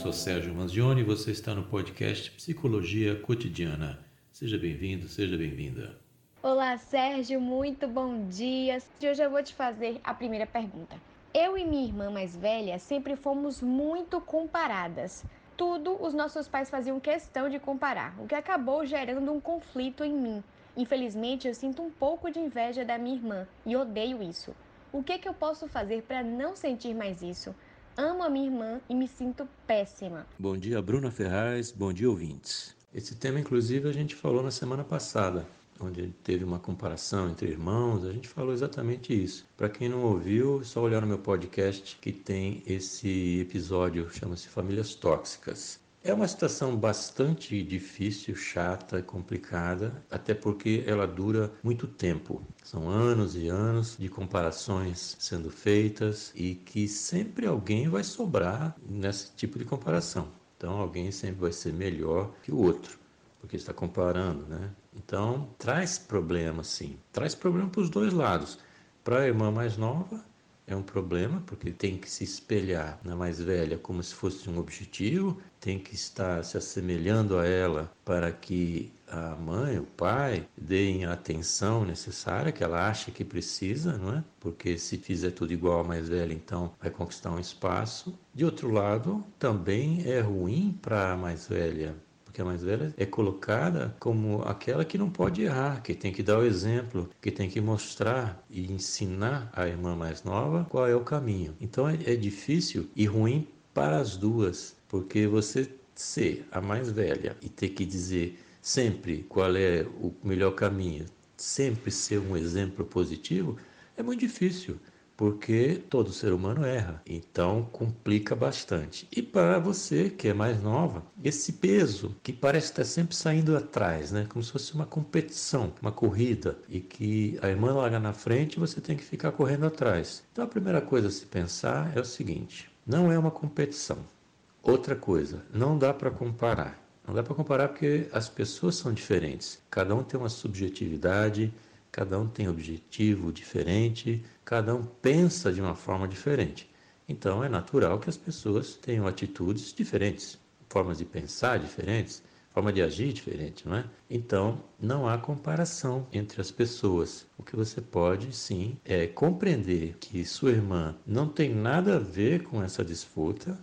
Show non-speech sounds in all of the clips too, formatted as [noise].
sou Sérgio Manzioni e você está no podcast Psicologia Cotidiana. Seja bem-vindo, seja bem-vinda. Olá, Sérgio, muito bom dia. Hoje eu vou te fazer a primeira pergunta. Eu e minha irmã mais velha sempre fomos muito comparadas. Tudo os nossos pais faziam questão de comparar, o que acabou gerando um conflito em mim. Infelizmente, eu sinto um pouco de inveja da minha irmã e odeio isso. O que, que eu posso fazer para não sentir mais isso? Amo a minha irmã e me sinto péssima. Bom dia, Bruna Ferraz. Bom dia, ouvintes. Esse tema, inclusive, a gente falou na semana passada onde teve uma comparação entre irmãos, a gente falou exatamente isso. Para quem não ouviu, é só olhar no meu podcast que tem esse episódio, chama-se Famílias Tóxicas. É uma situação bastante difícil, chata, complicada, até porque ela dura muito tempo. São anos e anos de comparações sendo feitas e que sempre alguém vai sobrar nesse tipo de comparação. Então alguém sempre vai ser melhor que o outro porque está comparando, né? Então, traz problema, sim. Traz problema para os dois lados. Para a irmã mais nova, é um problema, porque tem que se espelhar na mais velha como se fosse um objetivo, tem que estar se assemelhando a ela para que a mãe, o pai, deem a atenção necessária que ela acha que precisa, não é? Porque se fizer tudo igual à mais velha, então vai conquistar um espaço. De outro lado, também é ruim para a mais velha porque a mais velha é colocada como aquela que não pode errar, que tem que dar o exemplo, que tem que mostrar e ensinar a irmã mais nova qual é o caminho. Então é, é difícil e ruim para as duas, porque você ser a mais velha e ter que dizer sempre qual é o melhor caminho, sempre ser um exemplo positivo, é muito difícil porque todo ser humano erra, então complica bastante. E para você que é mais nova, esse peso que parece estar sempre saindo atrás, né? como se fosse uma competição, uma corrida, e que a irmã larga na frente e você tem que ficar correndo atrás. Então a primeira coisa a se pensar é o seguinte: não é uma competição. Outra coisa, não dá para comparar. Não dá para comparar porque as pessoas são diferentes. Cada um tem uma subjetividade, Cada um tem objetivo diferente, cada um pensa de uma forma diferente. Então é natural que as pessoas tenham atitudes diferentes, formas de pensar diferentes, forma de agir diferente, não é? Então não há comparação entre as pessoas. O que você pode sim é compreender que sua irmã não tem nada a ver com essa disputa.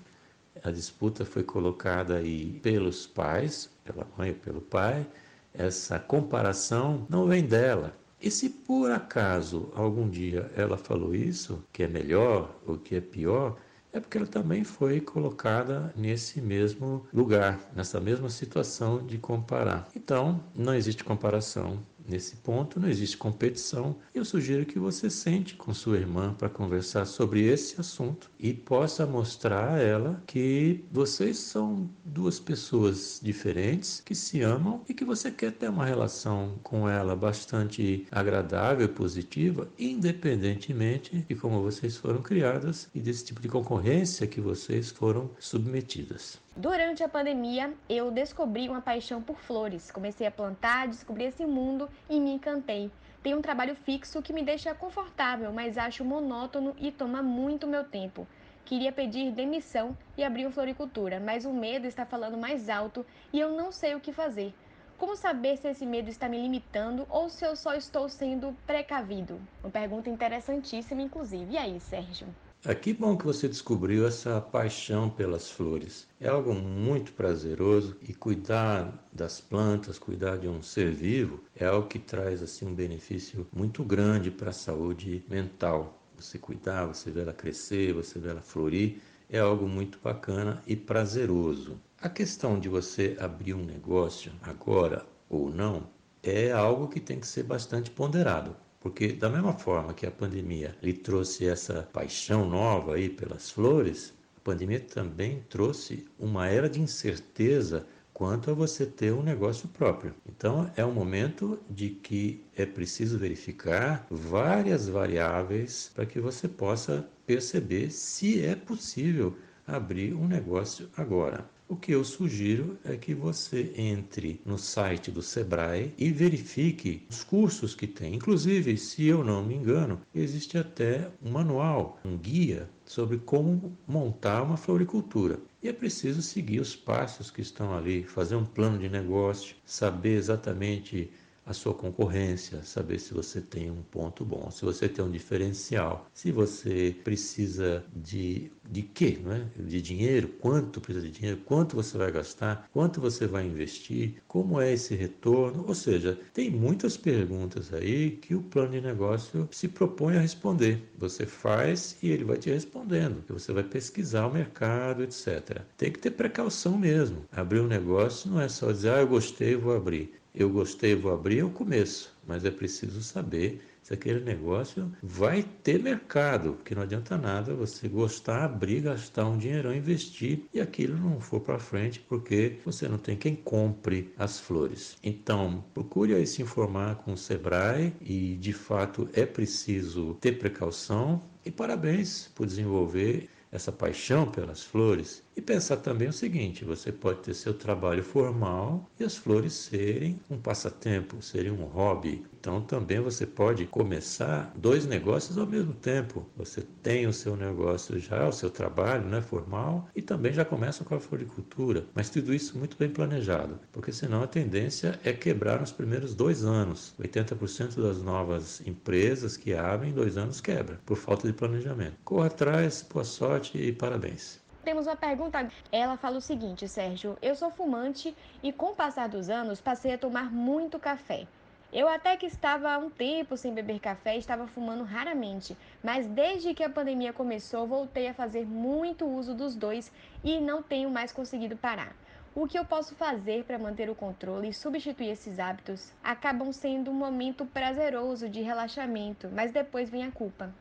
A disputa foi colocada aí pelos pais, pela mãe pelo pai. Essa comparação não vem dela, e se por acaso algum dia ela falou isso, que é melhor ou que é pior, é porque ela também foi colocada nesse mesmo lugar, nessa mesma situação de comparar. Então, não existe comparação Nesse ponto, não existe competição. Eu sugiro que você sente com sua irmã para conversar sobre esse assunto e possa mostrar a ela que vocês são duas pessoas diferentes que se amam e que você quer ter uma relação com ela bastante agradável e positiva, independentemente de como vocês foram criadas e desse tipo de concorrência que vocês foram submetidas. Durante a pandemia, eu descobri uma paixão por flores. Comecei a plantar, descobri esse mundo e me encantei. Tenho um trabalho fixo que me deixa confortável, mas acho monótono e toma muito meu tempo. Queria pedir demissão e abrir uma floricultura, mas o medo está falando mais alto e eu não sei o que fazer. Como saber se esse medo está me limitando ou se eu só estou sendo precavido? Uma pergunta interessantíssima, inclusive. E aí, Sérgio? Ah, que bom que você descobriu essa paixão pelas flores. É algo muito prazeroso e cuidar das plantas, cuidar de um ser vivo, é algo que traz assim um benefício muito grande para a saúde mental. Você cuidar, você ver ela crescer, você ver ela florir, é algo muito bacana e prazeroso. A questão de você abrir um negócio agora ou não é algo que tem que ser bastante ponderado. Porque da mesma forma que a pandemia lhe trouxe essa paixão nova aí pelas flores, a pandemia também trouxe uma era de incerteza quanto a você ter um negócio próprio. Então é um momento de que é preciso verificar várias variáveis para que você possa perceber se é possível abrir um negócio agora. O que eu sugiro é que você entre no site do Sebrae e verifique os cursos que tem. Inclusive, se eu não me engano, existe até um manual, um guia sobre como montar uma floricultura. E é preciso seguir os passos que estão ali, fazer um plano de negócio, saber exatamente a sua concorrência, saber se você tem um ponto bom, se você tem um diferencial, se você precisa de, de quê, não é? De dinheiro, quanto precisa de dinheiro, quanto você vai gastar, quanto você vai investir, como é esse retorno, ou seja, tem muitas perguntas aí que o plano de negócio se propõe a responder. Você faz e ele vai te respondendo, você vai pesquisar o mercado, etc. Tem que ter precaução mesmo. Abrir um negócio não é só dizer, ah, eu gostei, vou abrir eu gostei, vou abrir, o começo, mas é preciso saber se aquele negócio vai ter mercado, porque não adianta nada você gostar, abrir, gastar um dinheirão, investir e aquilo não for para frente porque você não tem quem compre as flores. Então, procure aí se informar com o Sebrae e de fato é preciso ter precaução. E parabéns por desenvolver essa paixão pelas flores e pensar também o seguinte: você pode ter seu trabalho formal e as flores serem um passatempo, serem um hobby. Então também você pode começar dois negócios ao mesmo tempo. Você tem o seu negócio já, o seu trabalho né, formal e também já começa com a floricultura. Mas tudo isso muito bem planejado, porque senão a tendência é quebrar nos primeiros dois anos. 80% das novas empresas que abrem em dois anos quebra por falta de planejamento. Corra atrás, boa sorte e parabéns temos uma pergunta. Ela fala o seguinte, Sérgio: Eu sou fumante e com o passar dos anos passei a tomar muito café. Eu até que estava há um tempo sem beber café, estava fumando raramente, mas desde que a pandemia começou, voltei a fazer muito uso dos dois e não tenho mais conseguido parar. O que eu posso fazer para manter o controle e substituir esses hábitos acabam sendo um momento prazeroso de relaxamento, mas depois vem a culpa.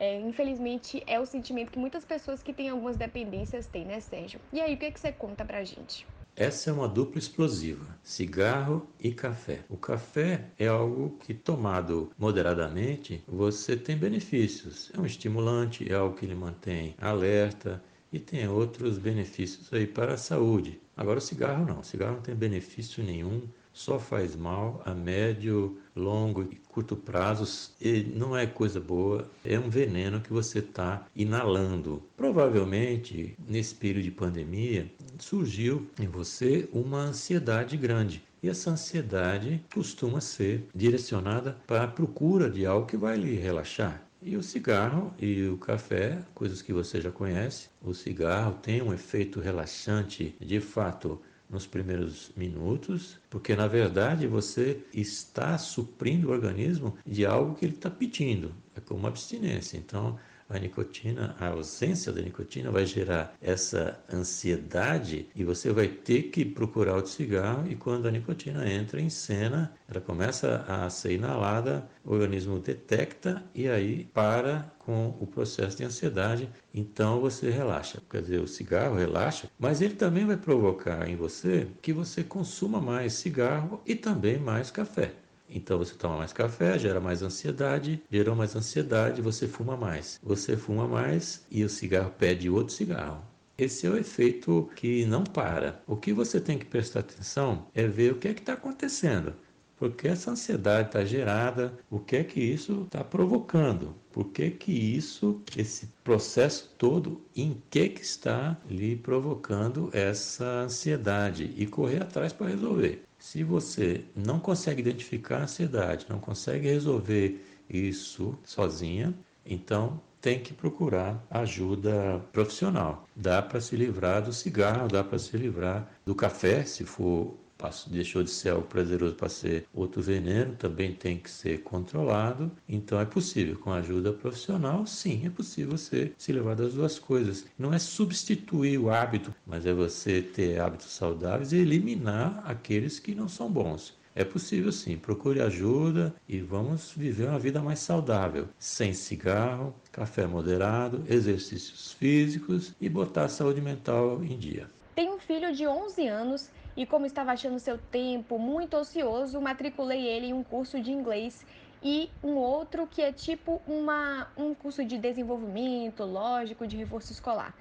É, infelizmente, é o sentimento que muitas pessoas que têm algumas dependências têm, né, Sérgio? E aí, o que, é que você conta pra gente? Essa é uma dupla explosiva: cigarro e café. O café é algo que, tomado moderadamente, você tem benefícios. É um estimulante, é algo que lhe mantém alerta e tem outros benefícios aí para a saúde. Agora, o cigarro não: o cigarro não tem benefício nenhum só faz mal a médio, longo e curto prazos e não é coisa boa, é um veneno que você está inalando. Provavelmente, nesse período de pandemia, surgiu em você uma ansiedade grande. E essa ansiedade costuma ser direcionada para a procura de algo que vai lhe relaxar. E o cigarro e o café, coisas que você já conhece, o cigarro tem um efeito relaxante de fato nos primeiros minutos, porque na verdade você está suprindo o organismo de algo que ele está pedindo, é como abstinência. Então, a nicotina, a ausência da nicotina vai gerar essa ansiedade e você vai ter que procurar outro cigarro e quando a nicotina entra em cena, ela começa a ser inalada, o organismo detecta e aí para com o processo de ansiedade, então você relaxa. Quer dizer, o cigarro relaxa, mas ele também vai provocar em você que você consuma mais cigarro e também mais café. Então você toma mais café, gera mais ansiedade, gerou mais ansiedade, você fuma mais. Você fuma mais e o cigarro pede outro cigarro. Esse é o efeito que não para. O que você tem que prestar atenção é ver o que é que está acontecendo. Porque essa ansiedade está gerada, o que é que isso está provocando? Por que que isso, esse processo todo, em que que está lhe provocando essa ansiedade? E correr atrás para resolver. Se você não consegue identificar a ansiedade, não consegue resolver isso sozinha, então tem que procurar ajuda profissional. Dá para se livrar do cigarro, dá para se livrar do café, se for deixou de ser algo prazeroso para ser outro veneno, também tem que ser controlado. Então é possível, com ajuda profissional, sim, é possível você se levar das duas coisas. Não é substituir o hábito, mas é você ter hábitos saudáveis e eliminar aqueles que não são bons. É possível sim, procure ajuda e vamos viver uma vida mais saudável, sem cigarro, café moderado, exercícios físicos e botar a saúde mental em dia. Tem um filho de 11 anos e como estava achando seu tempo muito ocioso, matriculei ele em um curso de inglês e um outro que é tipo uma, um curso de desenvolvimento lógico de reforço escolar.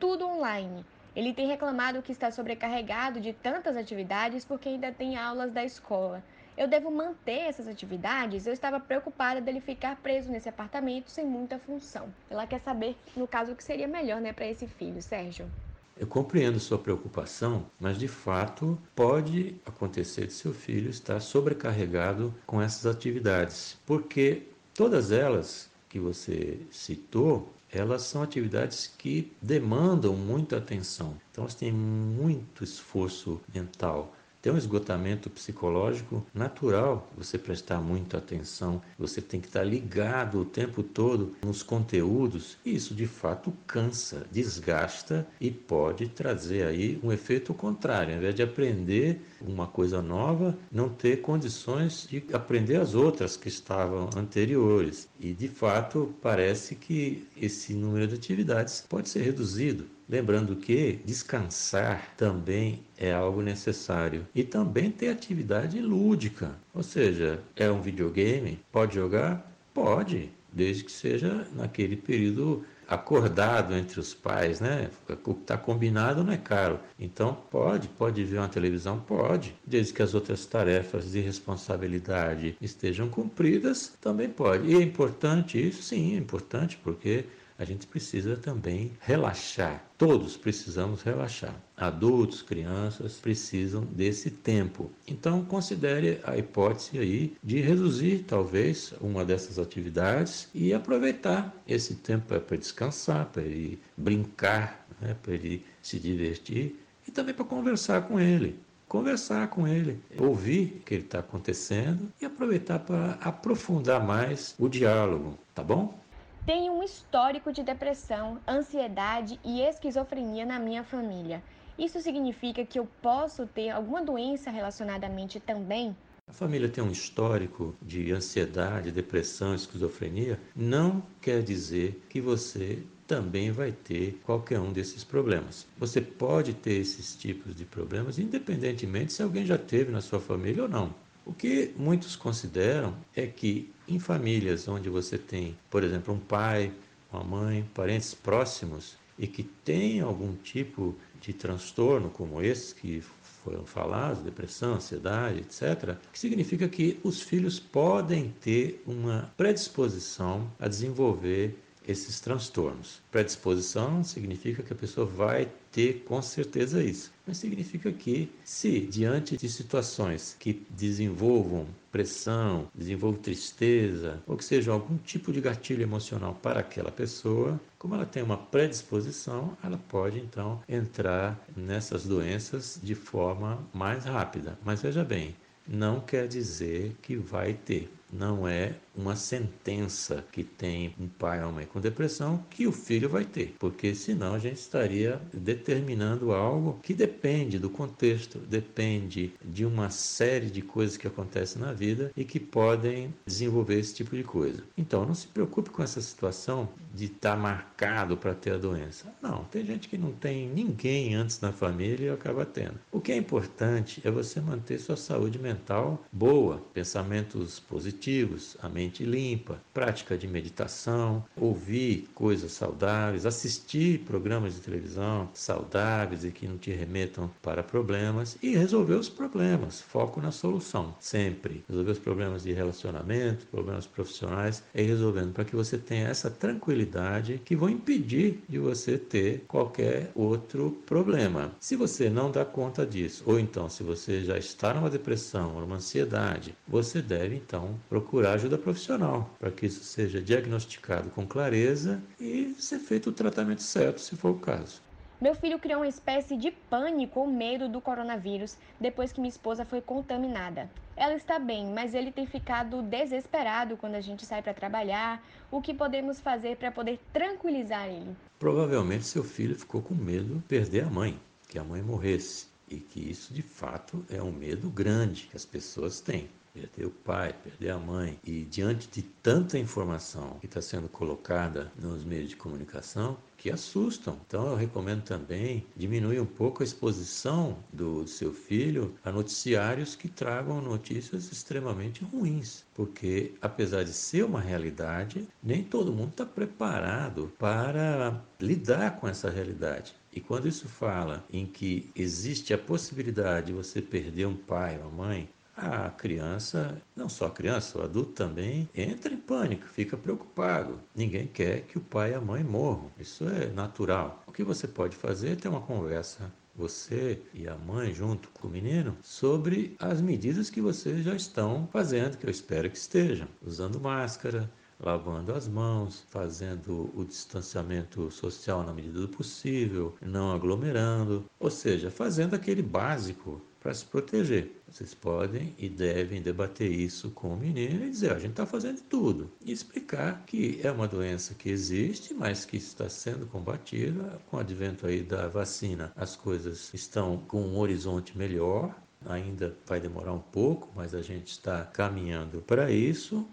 Tudo online. Ele tem reclamado que está sobrecarregado de tantas atividades porque ainda tem aulas da escola. Eu devo manter essas atividades? Eu estava preocupada dele ficar preso nesse apartamento sem muita função. Ela quer saber, no caso, o que seria melhor né, para esse filho, Sérgio. Eu compreendo sua preocupação, mas de fato pode acontecer de seu filho estar sobrecarregado com essas atividades, porque todas elas que você citou, elas são atividades que demandam muita atenção. Então, elas têm muito esforço mental tem um esgotamento psicológico natural, você prestar muita atenção, você tem que estar ligado o tempo todo nos conteúdos, e isso de fato cansa, desgasta e pode trazer aí um efeito contrário. Ao invés de aprender uma coisa nova, não ter condições de aprender as outras que estavam anteriores. E de fato parece que esse número de atividades pode ser reduzido. Lembrando que descansar também é algo necessário e também ter atividade lúdica, ou seja, é um videogame, pode jogar? Pode, desde que seja naquele período acordado entre os pais, né? O que está combinado não é caro. Então pode, pode ver uma televisão, pode, desde que as outras tarefas de responsabilidade estejam cumpridas, também pode. E é importante isso, sim, é importante porque a gente precisa também relaxar. Todos precisamos relaxar. Adultos, crianças precisam desse tempo. Então considere a hipótese aí de reduzir talvez uma dessas atividades e aproveitar esse tempo para descansar, para ele brincar, né, para ele se divertir e também para conversar com ele conversar com ele, ouvir o que está acontecendo e aproveitar para aprofundar mais o diálogo, tá bom? Tenho um histórico de depressão, ansiedade e esquizofrenia na minha família. Isso significa que eu posso ter alguma doença relacionada à mente também? A família tem um histórico de ansiedade, depressão, esquizofrenia, não quer dizer que você também vai ter qualquer um desses problemas. Você pode ter esses tipos de problemas independentemente se alguém já teve na sua família ou não. O que muitos consideram é que em famílias onde você tem, por exemplo, um pai, uma mãe, parentes próximos e que tem algum tipo de transtorno como esse que foram falados, depressão, ansiedade, etc., que significa que os filhos podem ter uma predisposição a desenvolver esses transtornos. Predisposição significa que a pessoa vai ter com certeza isso. Mas significa que, se diante de situações que desenvolvam pressão, desenvolvam tristeza, ou que seja algum tipo de gatilho emocional para aquela pessoa, como ela tem uma predisposição, ela pode então entrar nessas doenças de forma mais rápida. Mas veja bem, não quer dizer que vai ter não é uma sentença que tem um pai ou uma mãe com depressão que o filho vai ter, porque senão a gente estaria determinando algo que depende do contexto, depende de uma série de coisas que acontecem na vida e que podem desenvolver esse tipo de coisa. Então não se preocupe com essa situação de estar marcado para ter a doença. Não, tem gente que não tem ninguém antes na família e acaba tendo. O que é importante é você manter sua saúde mental boa, pensamentos positivos positivos, a mente limpa, prática de meditação, ouvir coisas saudáveis, assistir programas de televisão saudáveis e que não te remetam para problemas e resolver os problemas, foco na solução, sempre. Resolver os problemas de relacionamento, problemas profissionais, e resolvendo para que você tenha essa tranquilidade que vão impedir de você ter qualquer outro problema. Se você não dá conta disso, ou então se você já está numa depressão, numa ansiedade, você deve então procurar ajuda profissional para que isso seja diagnosticado com clareza e ser feito o tratamento certo, se for o caso. Meu filho criou uma espécie de pânico ou medo do coronavírus depois que minha esposa foi contaminada. Ela está bem, mas ele tem ficado desesperado quando a gente sai para trabalhar. O que podemos fazer para poder tranquilizar ele? Provavelmente seu filho ficou com medo de perder a mãe, que a mãe morresse. E que isso de fato é um medo grande que as pessoas têm. Perder o pai, perder a mãe. E diante de tanta informação que está sendo colocada nos meios de comunicação, que assustam. Então eu recomendo também diminuir um pouco a exposição do seu filho a noticiários que tragam notícias extremamente ruins, porque apesar de ser uma realidade, nem todo mundo está preparado para lidar com essa realidade. E quando isso fala em que existe a possibilidade de você perder um pai ou uma mãe, a criança, não só a criança, o adulto também, entra em pânico, fica preocupado. Ninguém quer que o pai e a mãe morram. Isso é natural. O que você pode fazer é ter uma conversa você e a mãe junto com o menino sobre as medidas que vocês já estão fazendo, que eu espero que estejam, usando máscara, lavando as mãos, fazendo o distanciamento social na medida do possível, não aglomerando, ou seja, fazendo aquele básico para se proteger. Vocês podem e devem debater isso com o menino e dizer: a gente está fazendo tudo. E explicar que é uma doença que existe, mas que está sendo combatida. Com o advento aí da vacina, as coisas estão com um horizonte melhor. Ainda vai demorar um pouco, mas a gente está caminhando para isso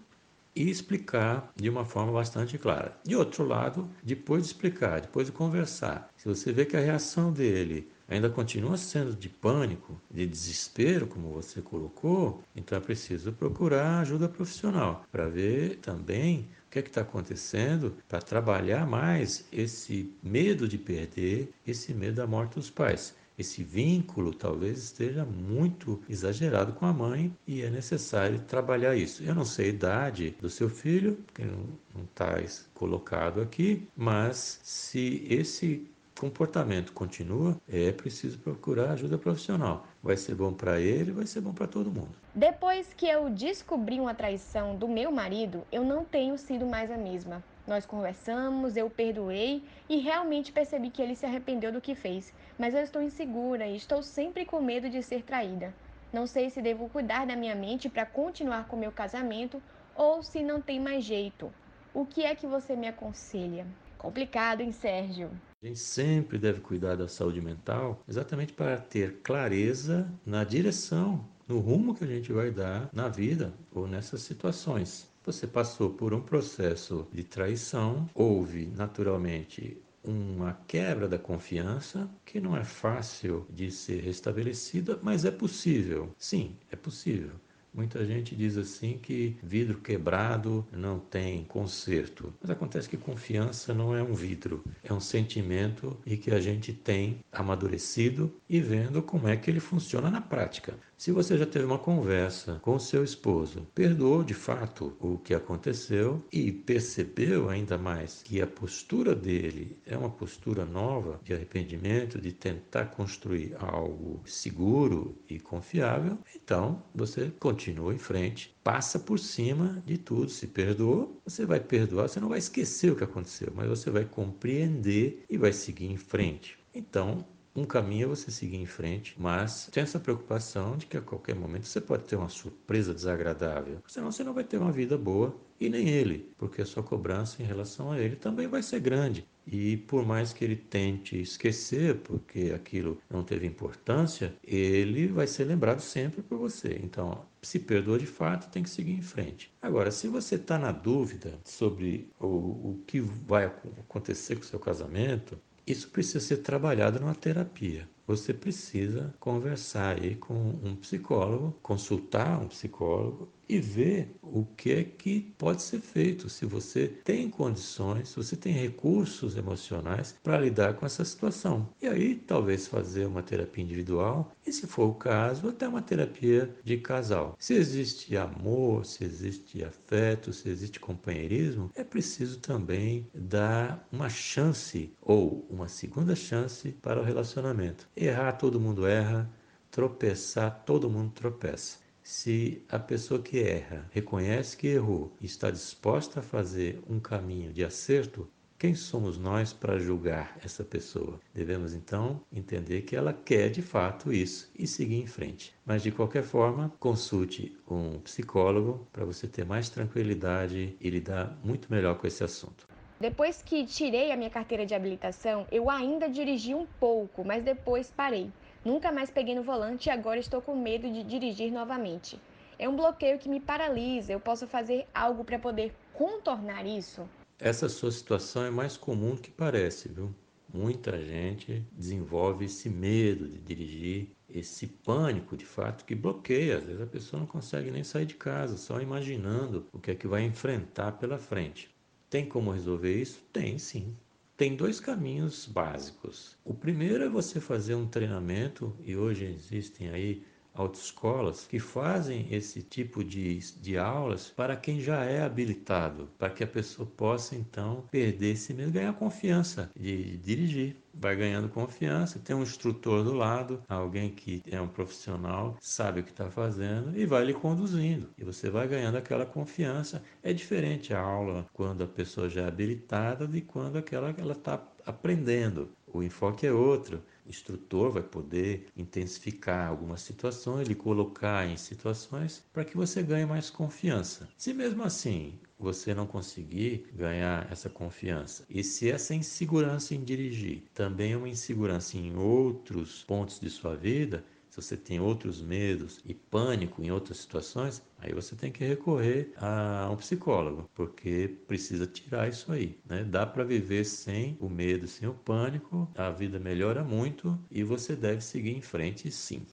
e explicar de uma forma bastante clara. De outro lado, depois de explicar, depois de conversar, se você vê que a reação dele ainda continua sendo de pânico, de desespero, como você colocou, então é preciso procurar ajuda profissional para ver também o que é está acontecendo, para trabalhar mais esse medo de perder, esse medo da morte dos pais. Esse vínculo talvez esteja muito exagerado com a mãe e é necessário trabalhar isso. Eu não sei a idade do seu filho, que não está colocado aqui, mas se esse comportamento continua, é preciso procurar ajuda profissional. Vai ser bom para ele, vai ser bom para todo mundo. Depois que eu descobri uma traição do meu marido, eu não tenho sido mais a mesma. Nós conversamos, eu perdoei e realmente percebi que ele se arrependeu do que fez, mas eu estou insegura e estou sempre com medo de ser traída. Não sei se devo cuidar da minha mente para continuar com meu casamento ou se não tem mais jeito. O que é que você me aconselha? Complicado, hein, Sérgio? A gente sempre deve cuidar da saúde mental exatamente para ter clareza na direção, no rumo que a gente vai dar na vida ou nessas situações. Você passou por um processo de traição, houve naturalmente uma quebra da confiança que não é fácil de ser restabelecida, mas é possível. Sim, é possível. Muita gente diz assim que vidro quebrado não tem conserto. Mas acontece que confiança não é um vidro, é um sentimento e que a gente tem amadurecido e vendo como é que ele funciona na prática. Se você já teve uma conversa com seu esposo, perdoou de fato o que aconteceu e percebeu ainda mais que a postura dele é uma postura nova de arrependimento, de tentar construir algo seguro e confiável, então você continua em frente, passa por cima de tudo, se perdoou, você vai perdoar, você não vai esquecer o que aconteceu, mas você vai compreender e vai seguir em frente. Então, um caminho é você seguir em frente, mas tem essa preocupação de que a qualquer momento você pode ter uma surpresa desagradável. Senão você não vai ter uma vida boa e nem ele, porque a sua cobrança em relação a ele também vai ser grande. E por mais que ele tente esquecer, porque aquilo não teve importância, ele vai ser lembrado sempre por você. Então, se perdoa de fato, tem que seguir em frente. Agora, se você está na dúvida sobre o, o que vai acontecer com o seu casamento, isso precisa ser trabalhado numa terapia. Você precisa conversar aí com um psicólogo, consultar um psicólogo e ver o que é que pode ser feito, se você tem condições, se você tem recursos emocionais para lidar com essa situação. E aí, talvez fazer uma terapia individual e, se for o caso, até uma terapia de casal. Se existe amor, se existe afeto, se existe companheirismo, é preciso também dar uma chance ou uma segunda chance para o relacionamento. Errar, todo mundo erra, tropeçar, todo mundo tropeça. Se a pessoa que erra reconhece que errou e está disposta a fazer um caminho de acerto, quem somos nós para julgar essa pessoa? Devemos então entender que ela quer de fato isso e seguir em frente. Mas de qualquer forma, consulte um psicólogo para você ter mais tranquilidade e lidar muito melhor com esse assunto. Depois que tirei a minha carteira de habilitação, eu ainda dirigi um pouco, mas depois parei. Nunca mais peguei no volante e agora estou com medo de dirigir novamente. É um bloqueio que me paralisa. Eu posso fazer algo para poder contornar isso? Essa sua situação é mais comum do que parece, viu? Muita gente desenvolve esse medo de dirigir, esse pânico de fato que bloqueia. Às vezes a pessoa não consegue nem sair de casa, só imaginando o que é que vai enfrentar pela frente. Tem como resolver isso? Tem sim. Tem dois caminhos básicos. O primeiro é você fazer um treinamento, e hoje existem aí autoescolas que fazem esse tipo de, de aulas para quem já é habilitado, para que a pessoa possa então perder esse medo, ganhar confiança de, de dirigir. Vai ganhando confiança, tem um instrutor do lado, alguém que é um profissional, sabe o que está fazendo e vai lhe conduzindo. E você vai ganhando aquela confiança. É diferente a aula quando a pessoa já é habilitada de quando aquela ela está aprendendo. O enfoque é outro instrutor vai poder intensificar algumas situações, lhe colocar em situações para que você ganhe mais confiança. Se mesmo assim você não conseguir ganhar essa confiança, e se essa insegurança em dirigir também é uma insegurança em outros pontos de sua vida, se você tem outros medos e pânico em outras situações, aí você tem que recorrer a um psicólogo, porque precisa tirar isso aí. Né? Dá para viver sem o medo, sem o pânico, a vida melhora muito e você deve seguir em frente sim.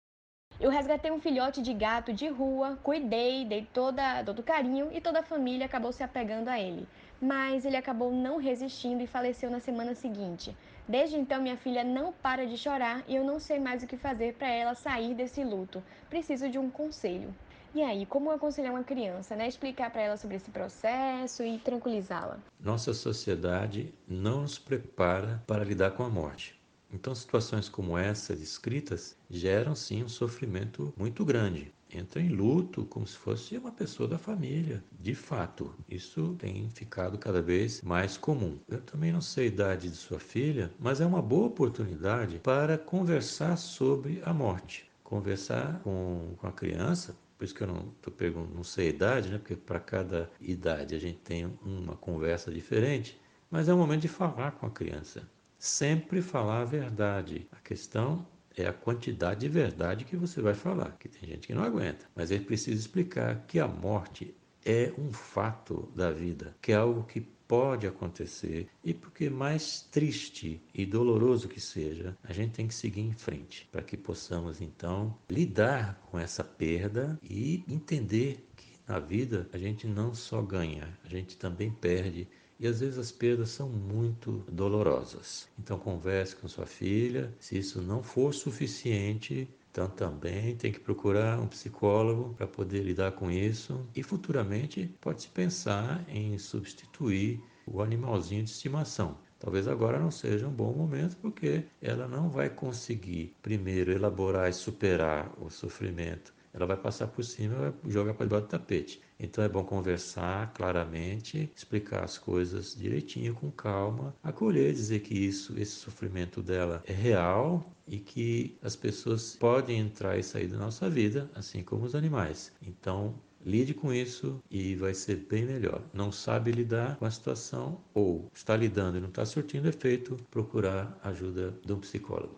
Eu resgatei um filhote de gato de rua, cuidei, dei toda, todo carinho e toda a família acabou se apegando a ele. Mas ele acabou não resistindo e faleceu na semana seguinte. Desde então, minha filha não para de chorar e eu não sei mais o que fazer para ela sair desse luto. Preciso de um conselho. E aí, como aconselhar uma criança, né? Explicar para ela sobre esse processo e tranquilizá-la. Nossa sociedade não nos prepara para lidar com a morte. Então, situações como essa descritas geram sim um sofrimento muito grande entra em luto como se fosse uma pessoa da família. De fato, isso tem ficado cada vez mais comum. Eu também não sei a idade de sua filha, mas é uma boa oportunidade para conversar sobre a morte. Conversar com, com a criança, por isso que eu não tô perguntando, não sei a idade, né? Porque para cada idade a gente tem uma conversa diferente, mas é o momento de falar com a criança. Sempre falar a verdade. A questão é a quantidade de verdade que você vai falar, que tem gente que não aguenta. Mas ele precisa explicar que a morte é um fato da vida, que é algo que pode acontecer e porque mais triste e doloroso que seja, a gente tem que seguir em frente para que possamos então lidar com essa perda e entender que na vida a gente não só ganha, a gente também perde e às vezes as perdas são muito dolorosas. Então converse com sua filha, se isso não for suficiente, então também tem que procurar um psicólogo para poder lidar com isso e futuramente pode-se pensar em substituir o animalzinho de estimação. Talvez agora não seja um bom momento porque ela não vai conseguir primeiro elaborar e superar o sofrimento ela vai passar por cima e vai jogar para debaixo do tapete. Então é bom conversar claramente, explicar as coisas direitinho, com calma, acolher, dizer que isso, esse sofrimento dela é real e que as pessoas podem entrar e sair da nossa vida, assim como os animais. Então lide com isso e vai ser bem melhor. Não sabe lidar com a situação ou está lidando e não está surtindo efeito, procurar ajuda de um psicólogo.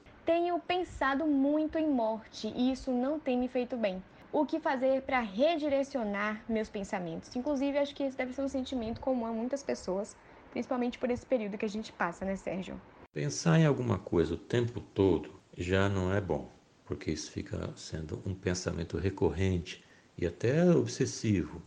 Pensado muito em morte e isso não tem me feito bem. O que fazer para redirecionar meus pensamentos? Inclusive, acho que esse deve ser um sentimento comum a muitas pessoas, principalmente por esse período que a gente passa, né, Sérgio? Pensar em alguma coisa o tempo todo já não é bom, porque isso fica sendo um pensamento recorrente e até obsessivo.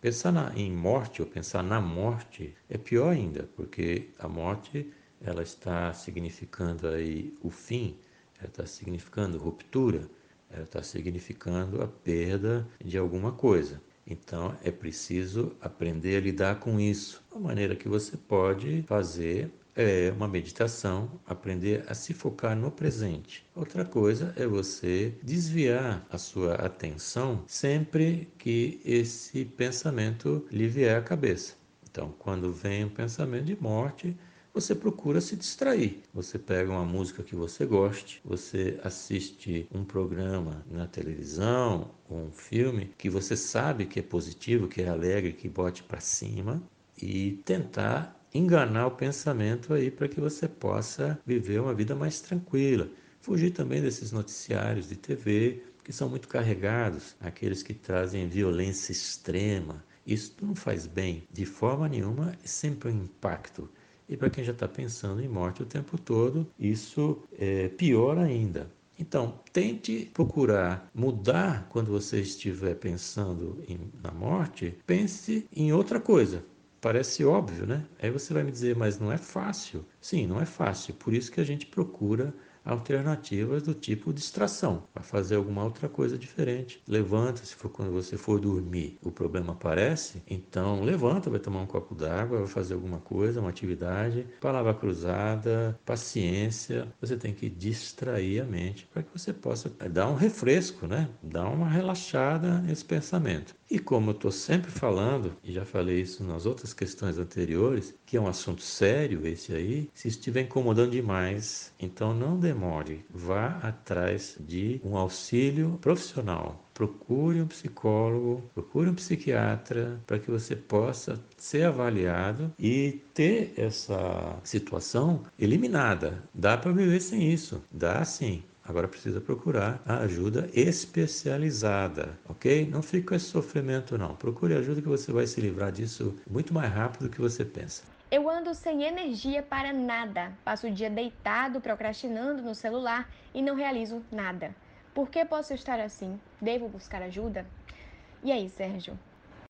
Pensar na, em morte ou pensar na morte é pior ainda, porque a morte ela está significando aí o fim, ela está significando ruptura, ela está significando a perda de alguma coisa. Então é preciso aprender a lidar com isso. Uma maneira que você pode fazer é uma meditação, aprender a se focar no presente. Outra coisa é você desviar a sua atenção sempre que esse pensamento lhe vier à cabeça. Então, quando vem um pensamento de morte, você procura se distrair. Você pega uma música que você goste, você assiste um programa na televisão ou um filme que você sabe que é positivo, que é alegre, que bote para cima e tentar enganar o pensamento aí para que você possa viver uma vida mais tranquila. Fugir também desses noticiários de TV que são muito carregados, aqueles que trazem violência extrema. Isso não faz bem de forma nenhuma, sempre um impacto. E para quem já está pensando em morte o tempo todo, isso é pior ainda. Então, tente procurar mudar quando você estiver pensando em, na morte, pense em outra coisa. Parece óbvio, né? Aí você vai me dizer, mas não é fácil. Sim, não é fácil. Por isso que a gente procura alternativas do tipo distração, para fazer alguma outra coisa diferente. Levanta, se for quando você for dormir, o problema aparece, então levanta, vai tomar um copo d'água, vai fazer alguma coisa, uma atividade, palavra cruzada, paciência. Você tem que distrair a mente para que você possa dar um refresco, né? Dar uma relaxada nesse pensamento. E como eu estou sempre falando, e já falei isso nas outras questões anteriores, que é um assunto sério esse aí, se estiver incomodando demais, então não demore, vá atrás de um auxílio profissional. Procure um psicólogo, procure um psiquiatra para que você possa ser avaliado e ter essa situação eliminada. Dá para viver sem isso, dá sim. Agora precisa procurar a ajuda especializada, ok? Não fique com esse sofrimento, não. Procure ajuda que você vai se livrar disso muito mais rápido do que você pensa. Eu ando sem energia para nada. Passo o dia deitado, procrastinando no celular e não realizo nada. Por que posso estar assim? Devo buscar ajuda? E aí, Sérgio?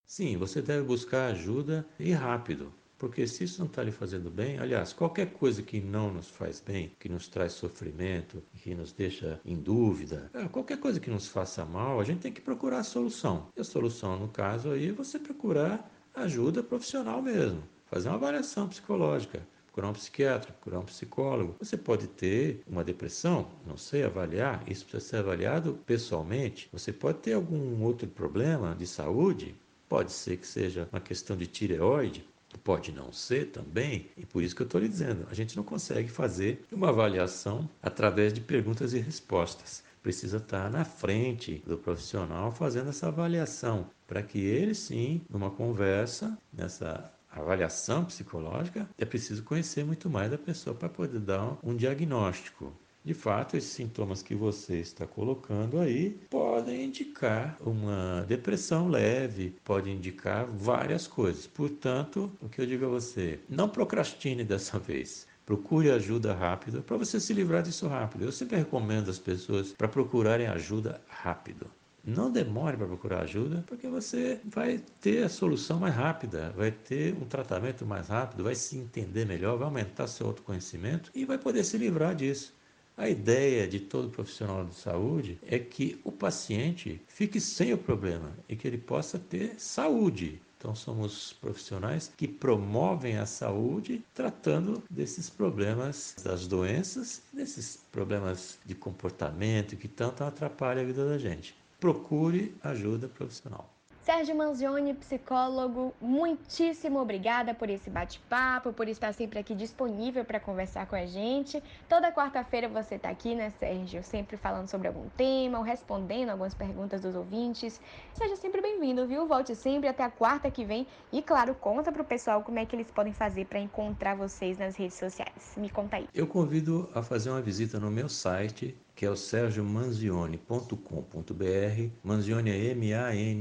Sim, você deve buscar ajuda e rápido. Porque se isso não está lhe fazendo bem, aliás, qualquer coisa que não nos faz bem, que nos traz sofrimento, que nos deixa em dúvida, é, qualquer coisa que nos faça mal, a gente tem que procurar a solução. E a solução, no caso aí, é você procurar ajuda profissional mesmo, fazer uma avaliação psicológica procurar um psiquiatra, procurar um psicólogo. Você pode ter uma depressão, não sei avaliar, isso precisa ser avaliado pessoalmente. Você pode ter algum outro problema de saúde, pode ser que seja uma questão de tireoide, Pode não ser também, e por isso que eu estou lhe dizendo, a gente não consegue fazer uma avaliação através de perguntas e respostas. Precisa estar na frente do profissional fazendo essa avaliação, para que ele sim, numa conversa, nessa avaliação psicológica, é preciso conhecer muito mais da pessoa para poder dar um diagnóstico. De fato, esses sintomas que você está colocando aí podem indicar uma depressão leve, pode indicar várias coisas. Portanto, o que eu digo a você, não procrastine dessa [laughs] vez. Procure ajuda rápida para você se livrar disso rápido. Eu sempre recomendo às pessoas para procurarem ajuda rápido. Não demore para procurar ajuda, porque você vai ter a solução mais rápida, vai ter um tratamento mais rápido, vai se entender melhor, vai aumentar seu autoconhecimento e vai poder se livrar disso. A ideia de todo profissional de saúde é que o paciente fique sem o problema e que ele possa ter saúde. Então, somos profissionais que promovem a saúde tratando desses problemas das doenças, desses problemas de comportamento que tanto atrapalham a vida da gente. Procure ajuda profissional. Sérgio Manzioni, psicólogo, muitíssimo obrigada por esse bate-papo, por estar sempre aqui disponível para conversar com a gente. Toda quarta-feira você está aqui, né, Sérgio? Sempre falando sobre algum tema ou respondendo algumas perguntas dos ouvintes. Seja sempre bem-vindo, viu? Volte sempre até a quarta que vem. E, claro, conta para o pessoal como é que eles podem fazer para encontrar vocês nas redes sociais. Me conta aí. Eu convido a fazer uma visita no meu site que é o sergiomanzione.com.br. Manzione é M-A-N-Z-I-O-N-E.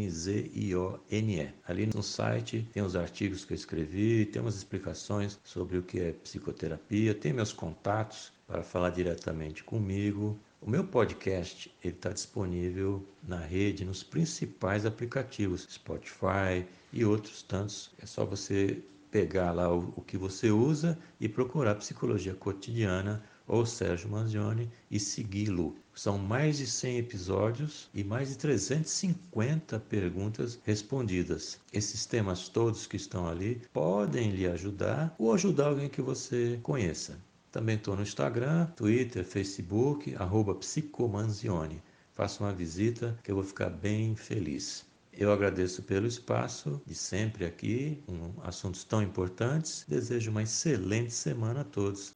Ali no site tem os artigos que eu escrevi, tem umas explicações sobre o que é psicoterapia, tem meus contatos para falar diretamente comigo. O meu podcast está disponível na rede, nos principais aplicativos, Spotify e outros tantos. É só você pegar lá o, o que você usa e procurar psicologia cotidiana ou Sérgio Manzioni e segui-lo. São mais de 100 episódios e mais de 350 perguntas respondidas. Esses temas todos que estão ali podem lhe ajudar ou ajudar alguém que você conheça. Também estou no Instagram, Twitter, Facebook, arroba. Faça uma visita que eu vou ficar bem feliz. Eu agradeço pelo espaço de sempre aqui, um, assuntos tão importantes. Desejo uma excelente semana a todos.